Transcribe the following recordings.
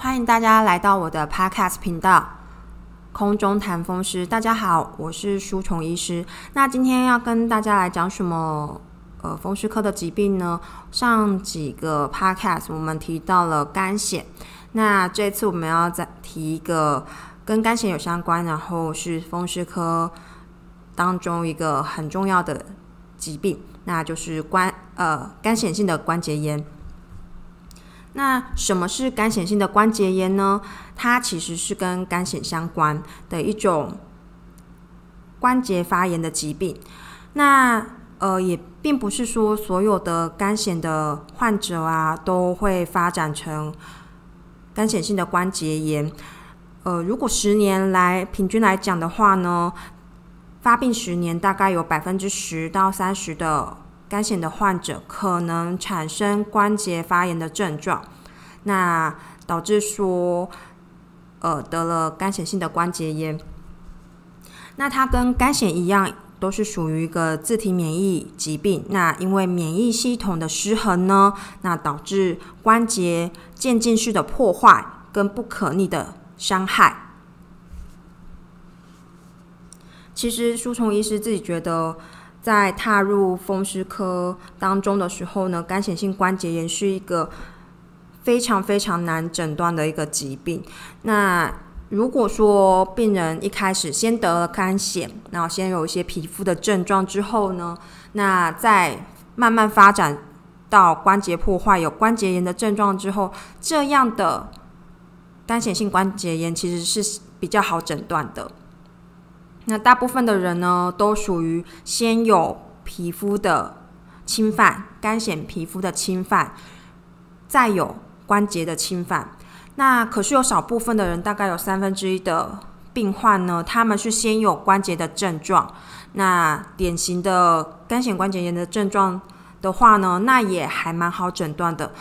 欢迎大家来到我的 Podcast 频道“空中谈风湿”。大家好，我是舒虫医师。那今天要跟大家来讲什么？呃，风湿科的疾病呢？上几个 Podcast 我们提到了肝癣，那这次我们要再提一个跟肝癣有相关，然后是风湿科当中一个很重要的疾病，那就是关呃肝显性的关节炎。那什么是干显性的关节炎呢？它其实是跟肝显相关的一种关节发炎的疾病。那呃，也并不是说所有的肝显的患者啊都会发展成肝显性的关节炎。呃，如果十年来平均来讲的话呢，发病十年大概有百分之十到三十的。肝癣的患者可能产生关节发炎的症状，那导致说，呃，得了肝显性的关节炎。那它跟肝癣一样，都是属于一个自体免疫疾病。那因为免疫系统的失衡呢，那导致关节渐进式的破坏跟不可逆的伤害。其实舒虫医师自己觉得。在踏入风湿科当中的时候呢，干显性关节炎是一个非常非常难诊断的一个疾病。那如果说病人一开始先得了肝癣，然后先有一些皮肤的症状之后呢，那再慢慢发展到关节破坏、有关节炎的症状之后，这样的干显性关节炎其实是比较好诊断的。那大部分的人呢，都属于先有皮肤的侵犯，肝显皮肤的侵犯，再有关节的侵犯。那可是有少部分的人，大概有三分之一的病患呢，他们是先有关节的症状。那典型的肝显关节炎的症状的话呢，那也还蛮好诊断的。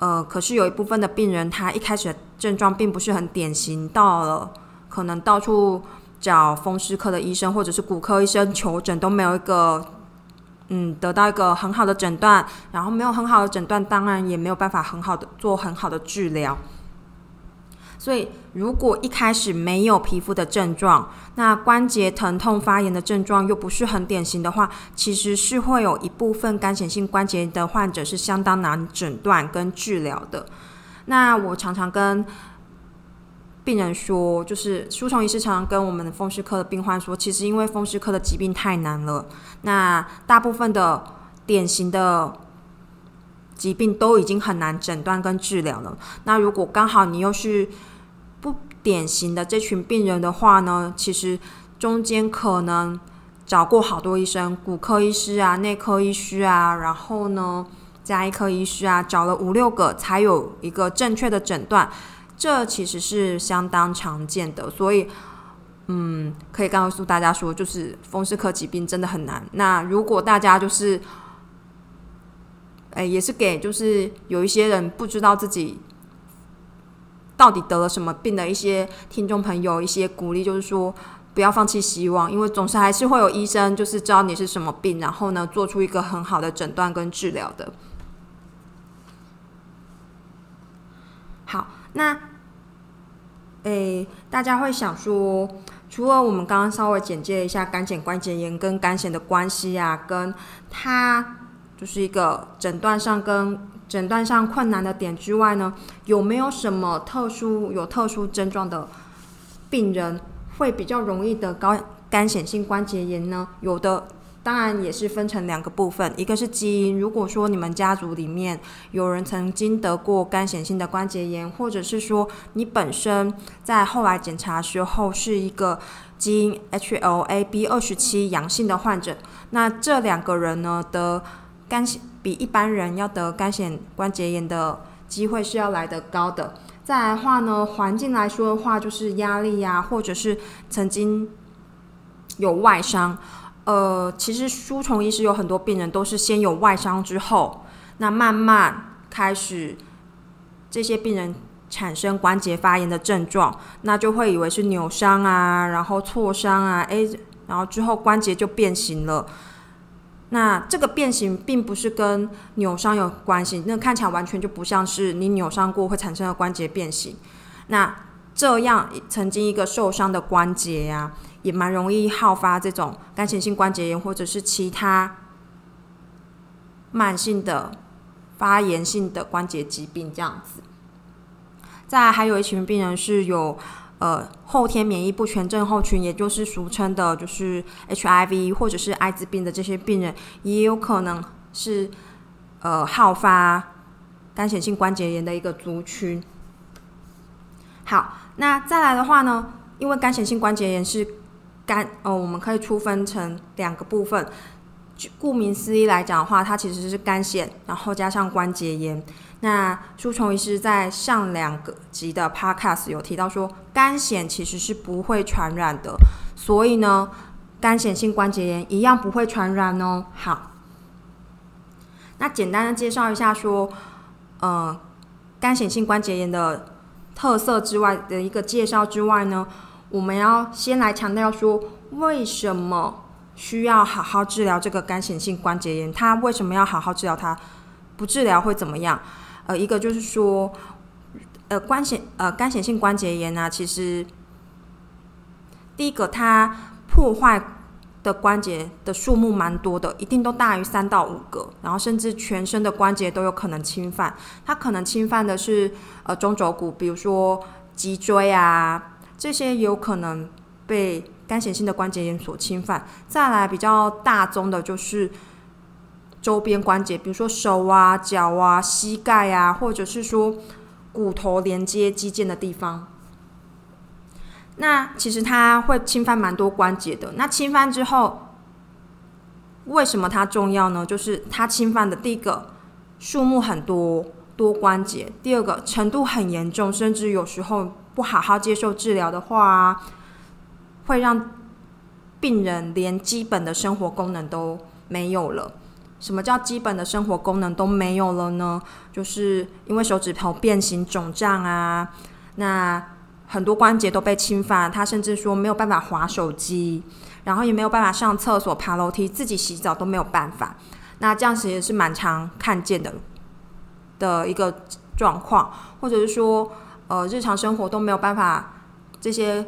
呃，可是有一部分的病人，他一开始症状并不是很典型，到了可能到处。找风湿科的医生或者是骨科医生求诊都没有一个，嗯，得到一个很好的诊断，然后没有很好的诊断，当然也没有办法很好的做很好的治疗。所以，如果一开始没有皮肤的症状，那关节疼痛发炎的症状又不是很典型的话，其实是会有一部分干显性关节的患者是相当难诊断跟治疗的。那我常常跟。病人说，就是舒虫医师常常跟我们的风湿科的病患说，其实因为风湿科的疾病太难了，那大部分的典型的疾病都已经很难诊断跟治疗了。那如果刚好你又是不典型的这群病人的话呢，其实中间可能找过好多医生，骨科医师啊、内科医师啊，然后呢加医科医师啊，找了五六个才有一个正确的诊断。这其实是相当常见的，所以，嗯，可以告诉大家说，就是风湿科疾病真的很难。那如果大家就是，哎，也是给就是有一些人不知道自己到底得了什么病的一些听众朋友一些鼓励，就是说不要放弃希望，因为总是还是会有医生就是知道你是什么病，然后呢做出一个很好的诊断跟治疗的。好。那，诶，大家会想说，除了我们刚刚稍微简介一下肝癣关节炎跟肝癣的关系啊，跟它就是一个诊断上跟诊断上困难的点之外呢，有没有什么特殊有特殊症状的病人会比较容易得高肝癣性关节炎呢？有的。当然也是分成两个部分，一个是基因。如果说你们家族里面有人曾经得过肝显性的关节炎，或者是说你本身在后来检查时候是一个基因 HLA-B 二十七阳性的患者，那这两个人呢得肝比一般人要得肝显关节炎的机会是要来得高的。再来的话呢，环境来说的话，就是压力呀，或者是曾经有外伤。呃，其实输虫医师有很多病人都是先有外伤之后，那慢慢开始这些病人产生关节发炎的症状，那就会以为是扭伤啊，然后挫伤啊，诶，然后之后关节就变形了。那这个变形并不是跟扭伤有关系，那看起来完全就不像是你扭伤过会产生的关节变形。那这样曾经一个受伤的关节呀，也蛮容易好发这种干性性关节炎或者是其他慢性的发炎性的关节疾病这样子。再还有一群病人是有。呃，后天免疫不全症候群，也就是俗称的，就是 HIV 或者是艾滋病的这些病人，也有可能是呃好发干性性关节炎的一个族群。好，那再来的话呢，因为干性性关节炎是肝，呃，我们可以粗分成两个部分。就顾名思义来讲的话，它其实是肝癣，然后加上关节炎。那舒虫医师在上两个集的 podcast 有提到说，肝癣其实是不会传染的，所以呢，肝癣性关节炎一样不会传染哦。好，那简单的介绍一下说，呃，肝癣性关节炎的特色之外的一个介绍之外呢，我们要先来强调说，为什么需要好好治疗这个肝癣性关节炎？它为什么要好好治疗它？不治疗会怎么样？呃，一个就是说，呃，关节呃干性性关节炎呢，其实第一个它破坏的关节的数目蛮多的，一定都大于三到五个，然后甚至全身的关节都有可能侵犯。它可能侵犯的是呃中轴骨，比如说脊椎啊，这些有可能被干性性的关节炎所侵犯。再来比较大宗的就是。周边关节，比如说手啊、脚啊、膝盖啊，或者是说骨头连接肌腱的地方，那其实它会侵犯蛮多关节的。那侵犯之后，为什么它重要呢？就是它侵犯的第一个数目很多，多关节；第二个程度很严重，甚至有时候不好好接受治疗的话，会让病人连基本的生活功能都没有了。什么叫基本的生活功能都没有了呢？就是因为手指头变形肿胀啊，那很多关节都被侵犯，他甚至说没有办法划手机，然后也没有办法上厕所、爬楼梯、自己洗澡都没有办法。那这样子也是蛮常看见的的一个状况，或者是说，呃，日常生活都没有办法，这些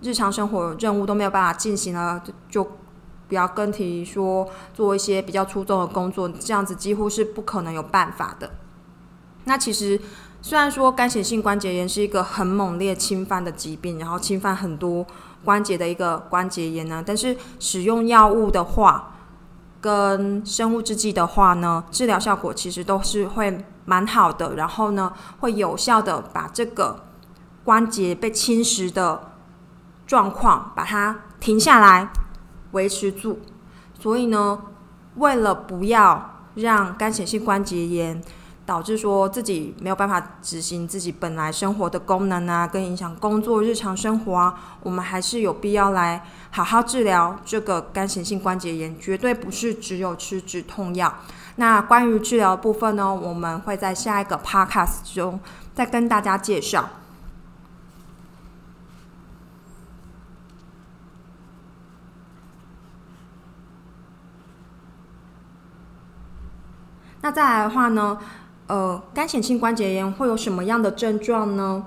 日常生活任务都没有办法进行了，就。不要跟提说做一些比较出众的工作，这样子几乎是不可能有办法的。那其实虽然说干性性关节炎是一个很猛烈侵犯的疾病，然后侵犯很多关节的一个关节炎呢，但是使用药物的话，跟生物制剂的话呢，治疗效果其实都是会蛮好的，然后呢会有效的把这个关节被侵蚀的状况把它停下来。维持住，所以呢，为了不要让干性性关节炎导致说自己没有办法执行自己本来生活的功能啊，跟影响工作日常生活啊，我们还是有必要来好好治疗这个干性性关节炎，绝对不是只有吃止痛药。那关于治疗部分呢，我们会在下一个 podcast 中再跟大家介绍。那再来的话呢，呃，干性性关节炎会有什么样的症状呢？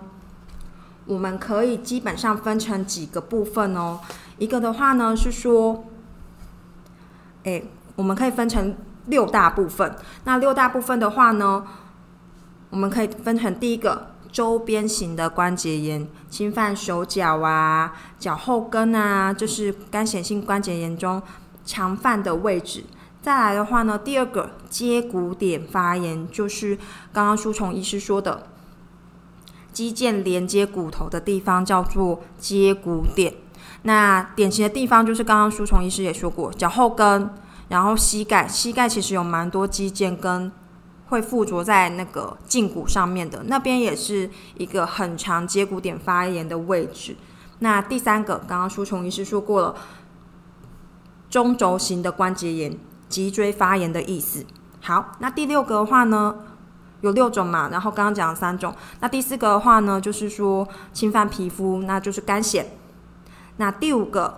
我们可以基本上分成几个部分哦。一个的话呢是说，哎，我们可以分成六大部分。那六大部分的话呢，我们可以分成第一个周边型的关节炎，侵犯手脚啊、脚后跟啊，就是干性性关节炎中常犯的位置。再来的话呢，第二个接骨点发炎，就是刚刚舒虫医师说的，肌腱连接骨头的地方叫做接骨点。那典型的地方就是刚刚舒虫医师也说过，脚后跟，然后膝盖，膝盖其实有蛮多肌腱跟会附着在那个胫骨上面的，那边也是一个很长接骨点发炎的位置。那第三个，刚刚舒琼医师说过了，中轴型的关节炎。脊椎发炎的意思。好，那第六个的话呢，有六种嘛，然后刚刚讲了三种。那第四个的话呢，就是说侵犯皮肤，那就是干癣。那第五个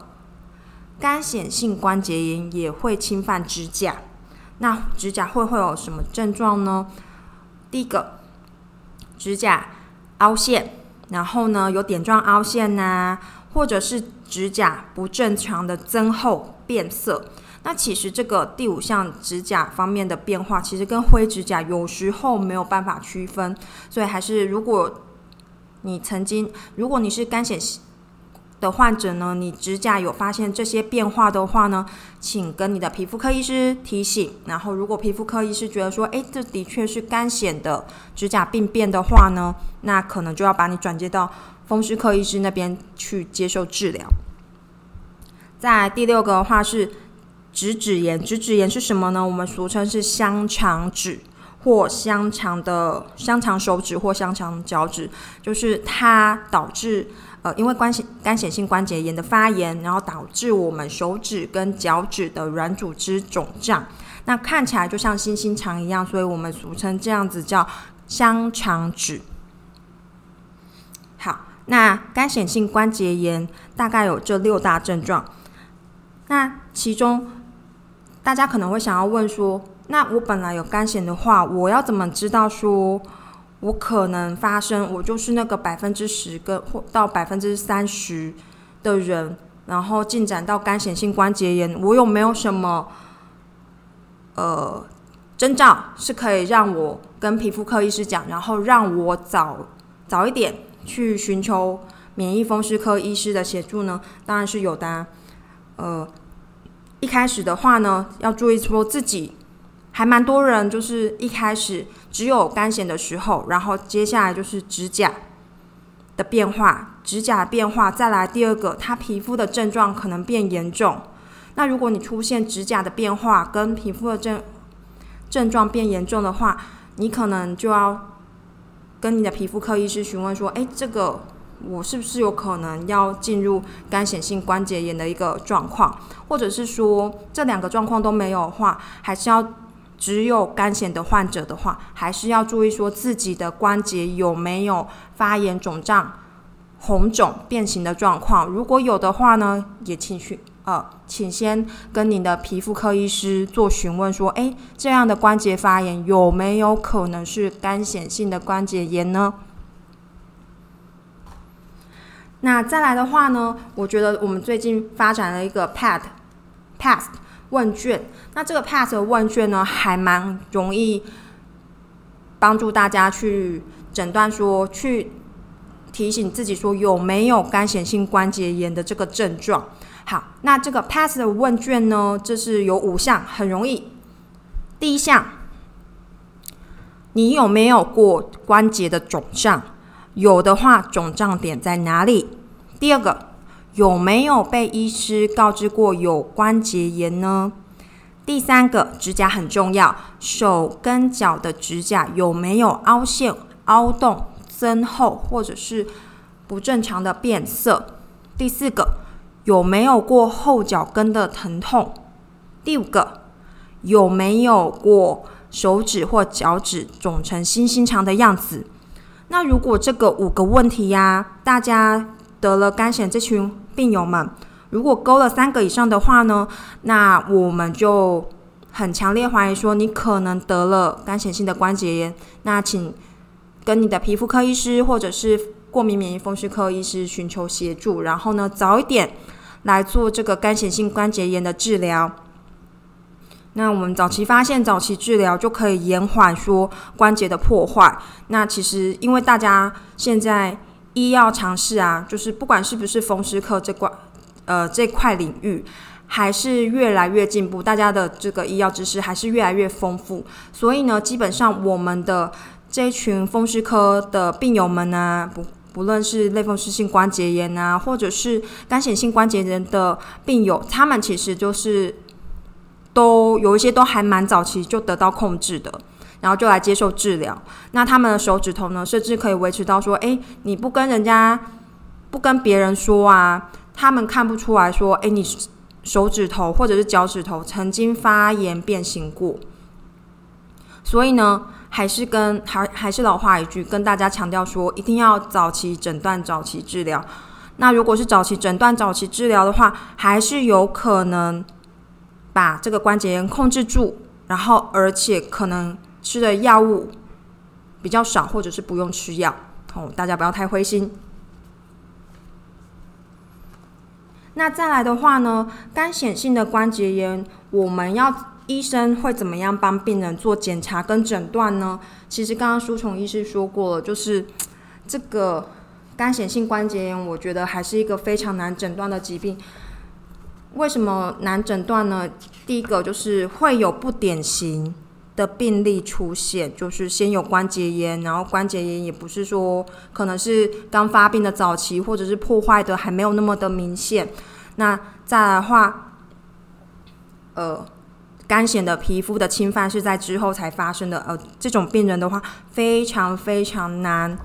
干癣性关节炎也会侵犯指甲。那指甲会会有什么症状呢？第一个，指甲凹陷，然后呢有点状凹陷呐，或者是指甲不正常的增厚变色。那其实这个第五项指甲方面的变化，其实跟灰指甲有时候没有办法区分，所以还是如果你曾经，如果你是干癣的患者呢，你指甲有发现这些变化的话呢，请跟你的皮肤科医师提醒。然后，如果皮肤科医师觉得说，诶，这的确是干癣的指甲病变的话呢，那可能就要把你转接到风湿科医师那边去接受治疗。在第六个的话是直指炎，直指炎是什么呢？我们俗称是香肠指或香肠的香肠手指或香肠脚趾，就是它导致。呃，因为关系干显性关节炎的发炎，然后导致我们手指跟脚趾的软组织肿胀，那看起来就像星星肠一样，所以我们俗称这样子叫香肠指。好，那干显性关节炎大概有这六大症状，那其中大家可能会想要问说，那我本来有干癣的话，我要怎么知道说？我可能发生，我就是那个百分之十跟或到百分之三十的人，然后进展到干显性关节炎，我有没有什么呃征兆是可以让我跟皮肤科医师讲，然后让我早早一点去寻求免疫风湿科医师的协助呢？当然是有的。呃，一开始的话呢，要注意说自己。还蛮多人就是一开始只有干癣的时候，然后接下来就是指甲的变化，指甲变化，再来第二个，他皮肤的症状可能变严重。那如果你出现指甲的变化跟皮肤的症症状变严重的话，你可能就要跟你的皮肤科医师询问说：，诶，这个我是不是有可能要进入干癣性关节炎的一个状况？或者是说这两个状况都没有的话，还是要？只有干癣的患者的话，还是要注意说自己的关节有没有发炎、肿胀、红肿、变形的状况。如果有的话呢，也请去呃，请先跟您的皮肤科医师做询问，说，诶，这样的关节发炎有没有可能是肝癣性的关节炎呢？那再来的话呢，我觉得我们最近发展了一个 PAD，PAD。问卷，那这个 PASS 的问卷呢，还蛮容易帮助大家去诊断，说去提醒自己说有没有干显性关节炎的这个症状。好，那这个 PASS 的问卷呢，这是有五项，很容易。第一项，你有没有过关节的肿胀？有的话，肿胀点在哪里？第二个。有没有被医师告知过有关节炎呢？第三个，指甲很重要，手跟脚的指甲有没有凹陷、凹洞、增厚，或者是不正常的变色？第四个，有没有过后脚跟的疼痛？第五个，有没有过手指或脚趾肿成星星肠的样子？那如果这个五个问题呀，大家得了肝癣这群。病友们，如果勾了三个以上的话呢，那我们就很强烈怀疑说你可能得了干癣性的关节炎。那请跟你的皮肤科医师或者是过敏免疫风湿科医师寻求协助，然后呢早一点来做这个干癣性关节炎的治疗。那我们早期发现、早期治疗就可以延缓说关节的破坏。那其实因为大家现在。医药尝试啊，就是不管是不是风湿科这块，呃，这块领域还是越来越进步，大家的这个医药知识还是越来越丰富。所以呢，基本上我们的这一群风湿科的病友们呢，不不论是类风湿性关节炎啊，或者是干癣性关节炎的病友，他们其实就是都有一些都还蛮早期就得到控制的。然后就来接受治疗。那他们的手指头呢，甚至可以维持到说：哎，你不跟人家、不跟别人说啊，他们看不出来说：哎，你手指头或者是脚趾头曾经发炎变形过。所以呢，还是跟还还是老话一句，跟大家强调说，一定要早期诊断、早期治疗。那如果是早期诊断、早期治疗的话，还是有可能把这个关节炎控制住，然后而且可能吃的药物比较少，或者是不用吃药。哦，大家不要太灰心。那再来的话呢，干显性的关节炎，我们要医生会怎么样帮病人做检查跟诊断呢？其实刚刚舒虫医师说过了，就是 这个。干显性关节炎，我觉得还是一个非常难诊断的疾病。为什么难诊断呢？第一个就是会有不典型的病例出现，就是先有关节炎，然后关节炎也不是说可能是刚发病的早期，或者是破坏的还没有那么的明显。那再来的话，呃，干显的皮肤的侵犯是在之后才发生的，呃，这种病人的话非常非常难。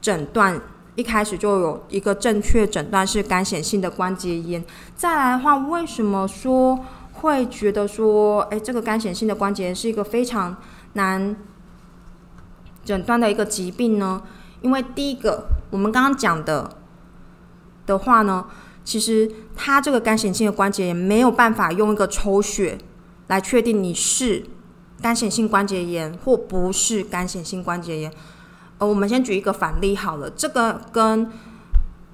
诊断一开始就有一个正确诊断是干显性的关节炎。再来的话，为什么说会觉得说，哎，这个干显性的关节炎是一个非常难诊断的一个疾病呢？因为第一个，我们刚刚讲的的话呢，其实它这个干显性的关节炎没有办法用一个抽血来确定你是干显性关节炎或不是干显性关节炎。呃，我们先举一个反例好了，这个跟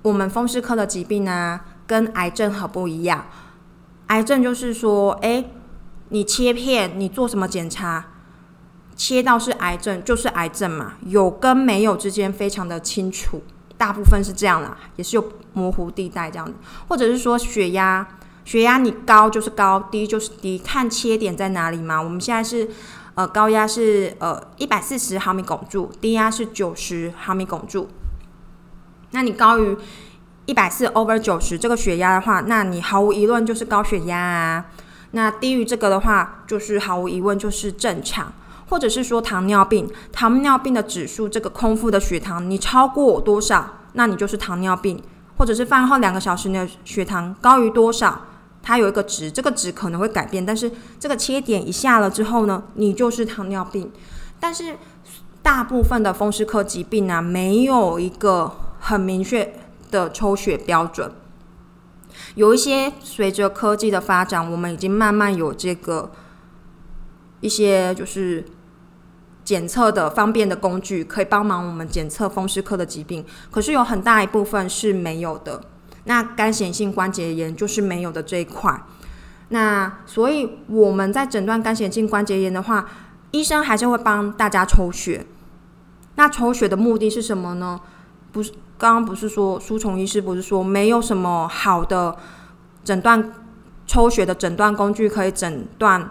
我们风湿科的疾病呢，跟癌症很不一样。癌症就是说，哎，你切片，你做什么检查，切到是癌症就是癌症嘛，有跟没有之间非常的清楚，大部分是这样啦，也是有模糊地带这样子，或者是说血压，血压你高就是高，低就是低，看切点在哪里嘛。我们现在是。呃，高压是呃一百四十毫米汞柱，低压是九十毫米汞柱。那你高于一百四 over 九十这个血压的话，那你毫无疑问就是高血压啊。那低于这个的话，就是毫无疑问就是正常，或者是说糖尿病，糖尿病的指数这个空腹的血糖你超过多少，那你就是糖尿病，或者是饭后两个小时你的血糖高于多少。它有一个值，这个值可能会改变，但是这个切点一下了之后呢，你就是糖尿病。但是大部分的风湿科疾病呢，没有一个很明确的抽血标准。有一些随着科技的发展，我们已经慢慢有这个一些就是检测的方便的工具，可以帮忙我们检测风湿科的疾病。可是有很大一部分是没有的。那干显性关节炎就是没有的这一块，那所以我们在诊断干显性关节炎的话，医生还是会帮大家抽血。那抽血的目的是什么呢？不是刚刚不是说舒虫医师不是说没有什么好的诊断抽血的诊断工具可以诊断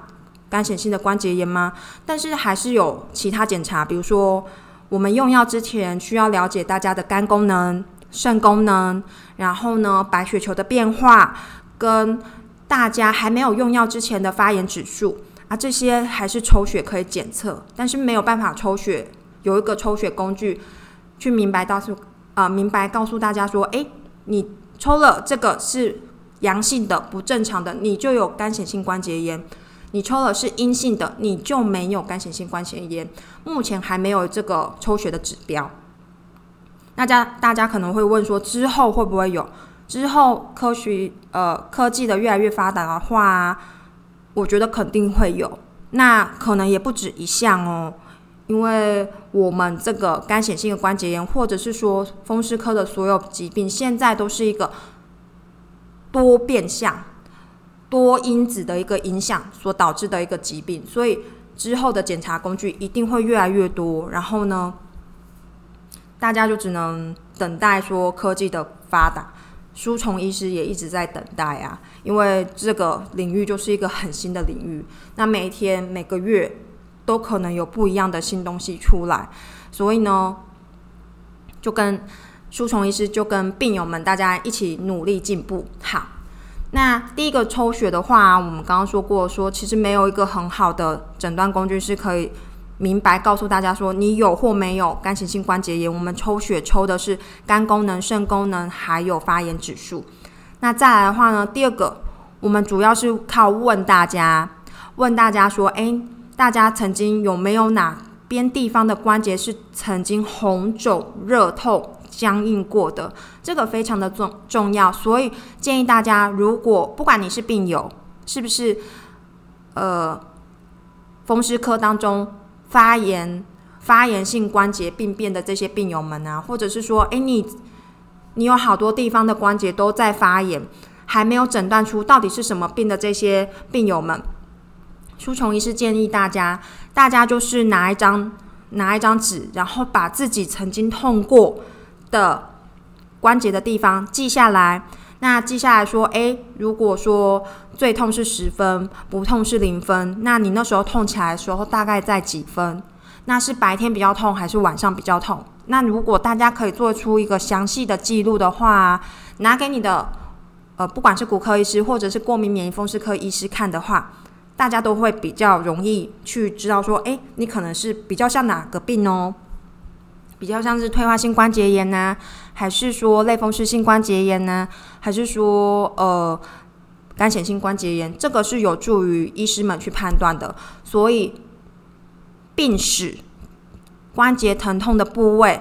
干显性的关节炎吗？但是还是有其他检查，比如说我们用药之前需要了解大家的肝功能。肾功能，然后呢，白血球的变化，跟大家还没有用药之前的发炎指数啊，这些还是抽血可以检测，但是没有办法抽血，有一个抽血工具去明白告诉啊，明白告诉大家说，哎，你抽了这个是阳性的，不正常的，你就有干显性关节炎；你抽了是阴性的，你就没有干显性关节炎。目前还没有这个抽血的指标。大家，大家可能会问说，之后会不会有？之后科学呃科技的越来越发达的话，我觉得肯定会有。那可能也不止一项哦，因为我们这个干显性的关节炎，或者是说风湿科的所有疾病，现在都是一个多变相、多因子的一个影响所导致的一个疾病，所以之后的检查工具一定会越来越多。然后呢？大家就只能等待说科技的发达，书虫医师也一直在等待啊，因为这个领域就是一个很新的领域，那每一天每个月都可能有不一样的新东西出来，所以呢，就跟书虫医师就跟病友们大家一起努力进步。好，那第一个抽血的话，我们刚刚说过，说其实没有一个很好的诊断工具是可以。明白告诉大家说，你有或没有干性性关节炎？我们抽血抽的是肝功能、肾功能，还有发炎指数。那再来的话呢？第二个，我们主要是靠问大家，问大家说，诶，大家曾经有没有哪边地方的关节是曾经红肿、热痛、僵硬过的，这个非常的重重要。所以建议大家，如果不管你是病友，是不是呃风湿科当中发炎、发炎性关节病变的这些病友们啊，或者是说，哎，你你有好多地方的关节都在发炎，还没有诊断出到底是什么病的这些病友们，书虫医师建议大家，大家就是拿一张。拿一张纸，然后把自己曾经痛过的关节的地方记下来。那记下来说，诶，如果说最痛是十分，不痛是零分，那你那时候痛起来的时候大概在几分？那是白天比较痛还是晚上比较痛？那如果大家可以做出一个详细的记录的话，拿给你的呃，不管是骨科医师或者是过敏免疫风湿科医师看的话。大家都会比较容易去知道说，哎，你可能是比较像哪个病哦？比较像是退化性关节炎呢，还是说类风湿性关节炎呢，还是说呃干显性关节炎？这个是有助于医师们去判断的。所以病史、关节疼痛的部位，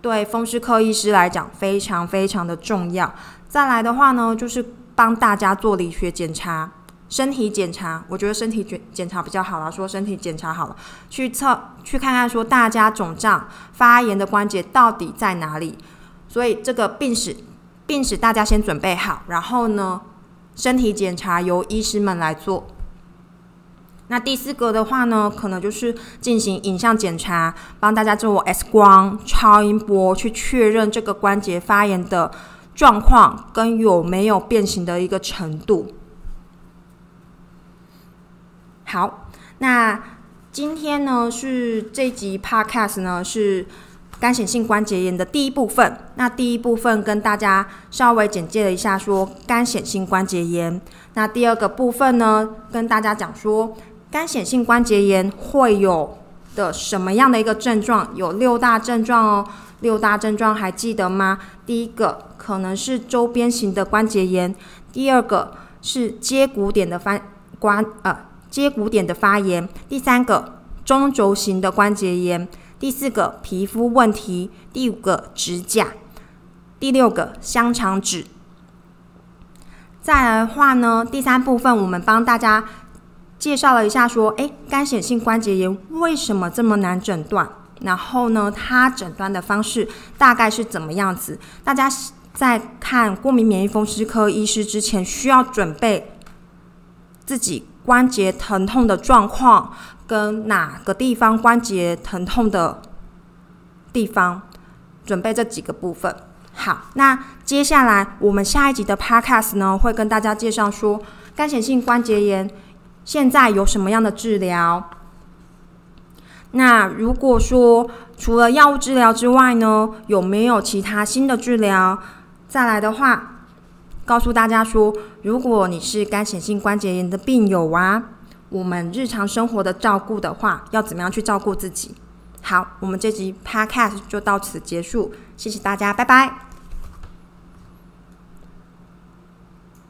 对风湿科医师来讲非常非常的重要。再来的话呢，就是帮大家做理学检查。身体检查，我觉得身体检检查比较好啦。说身体检查好了，去测去看看说大家肿胀发炎的关节到底在哪里。所以这个病史病史大家先准备好，然后呢，身体检查由医师们来做。那第四个的话呢，可能就是进行影像检查，帮大家做 X 光、超音波去确认这个关节发炎的状况跟有没有变形的一个程度。好，那今天呢是这集 podcast 呢是干显性关节炎的第一部分。那第一部分跟大家稍微简介了一下，说干显性关节炎。那第二个部分呢，跟大家讲说干显性关节炎会有的什么样的一个症状？有六大症状哦。六大症状还记得吗？第一个可能是周边型的关节炎，第二个是接骨点的翻关呃。接骨点的发炎，第三个中轴型的关节炎，第四个皮肤问题，第五个指甲，第六个香肠指。再来的话呢，第三部分我们帮大家介绍了一下，说，诶，干显性关节炎为什么这么难诊断？然后呢，它诊断的方式大概是怎么样子？大家在看过敏免疫风湿科医师之前，需要准备自己。关节疼痛的状况跟哪个地方关节疼痛的地方，准备这几个部分。好，那接下来我们下一集的 podcast 呢，会跟大家介绍说干显性关节炎现在有什么样的治疗。那如果说除了药物治疗之外呢，有没有其他新的治疗？再来的话。告诉大家说，如果你是干显性关节炎的病友啊，我们日常生活的照顾的话，要怎么样去照顾自己？好，我们这集 podcast 就到此结束，谢谢大家，拜拜。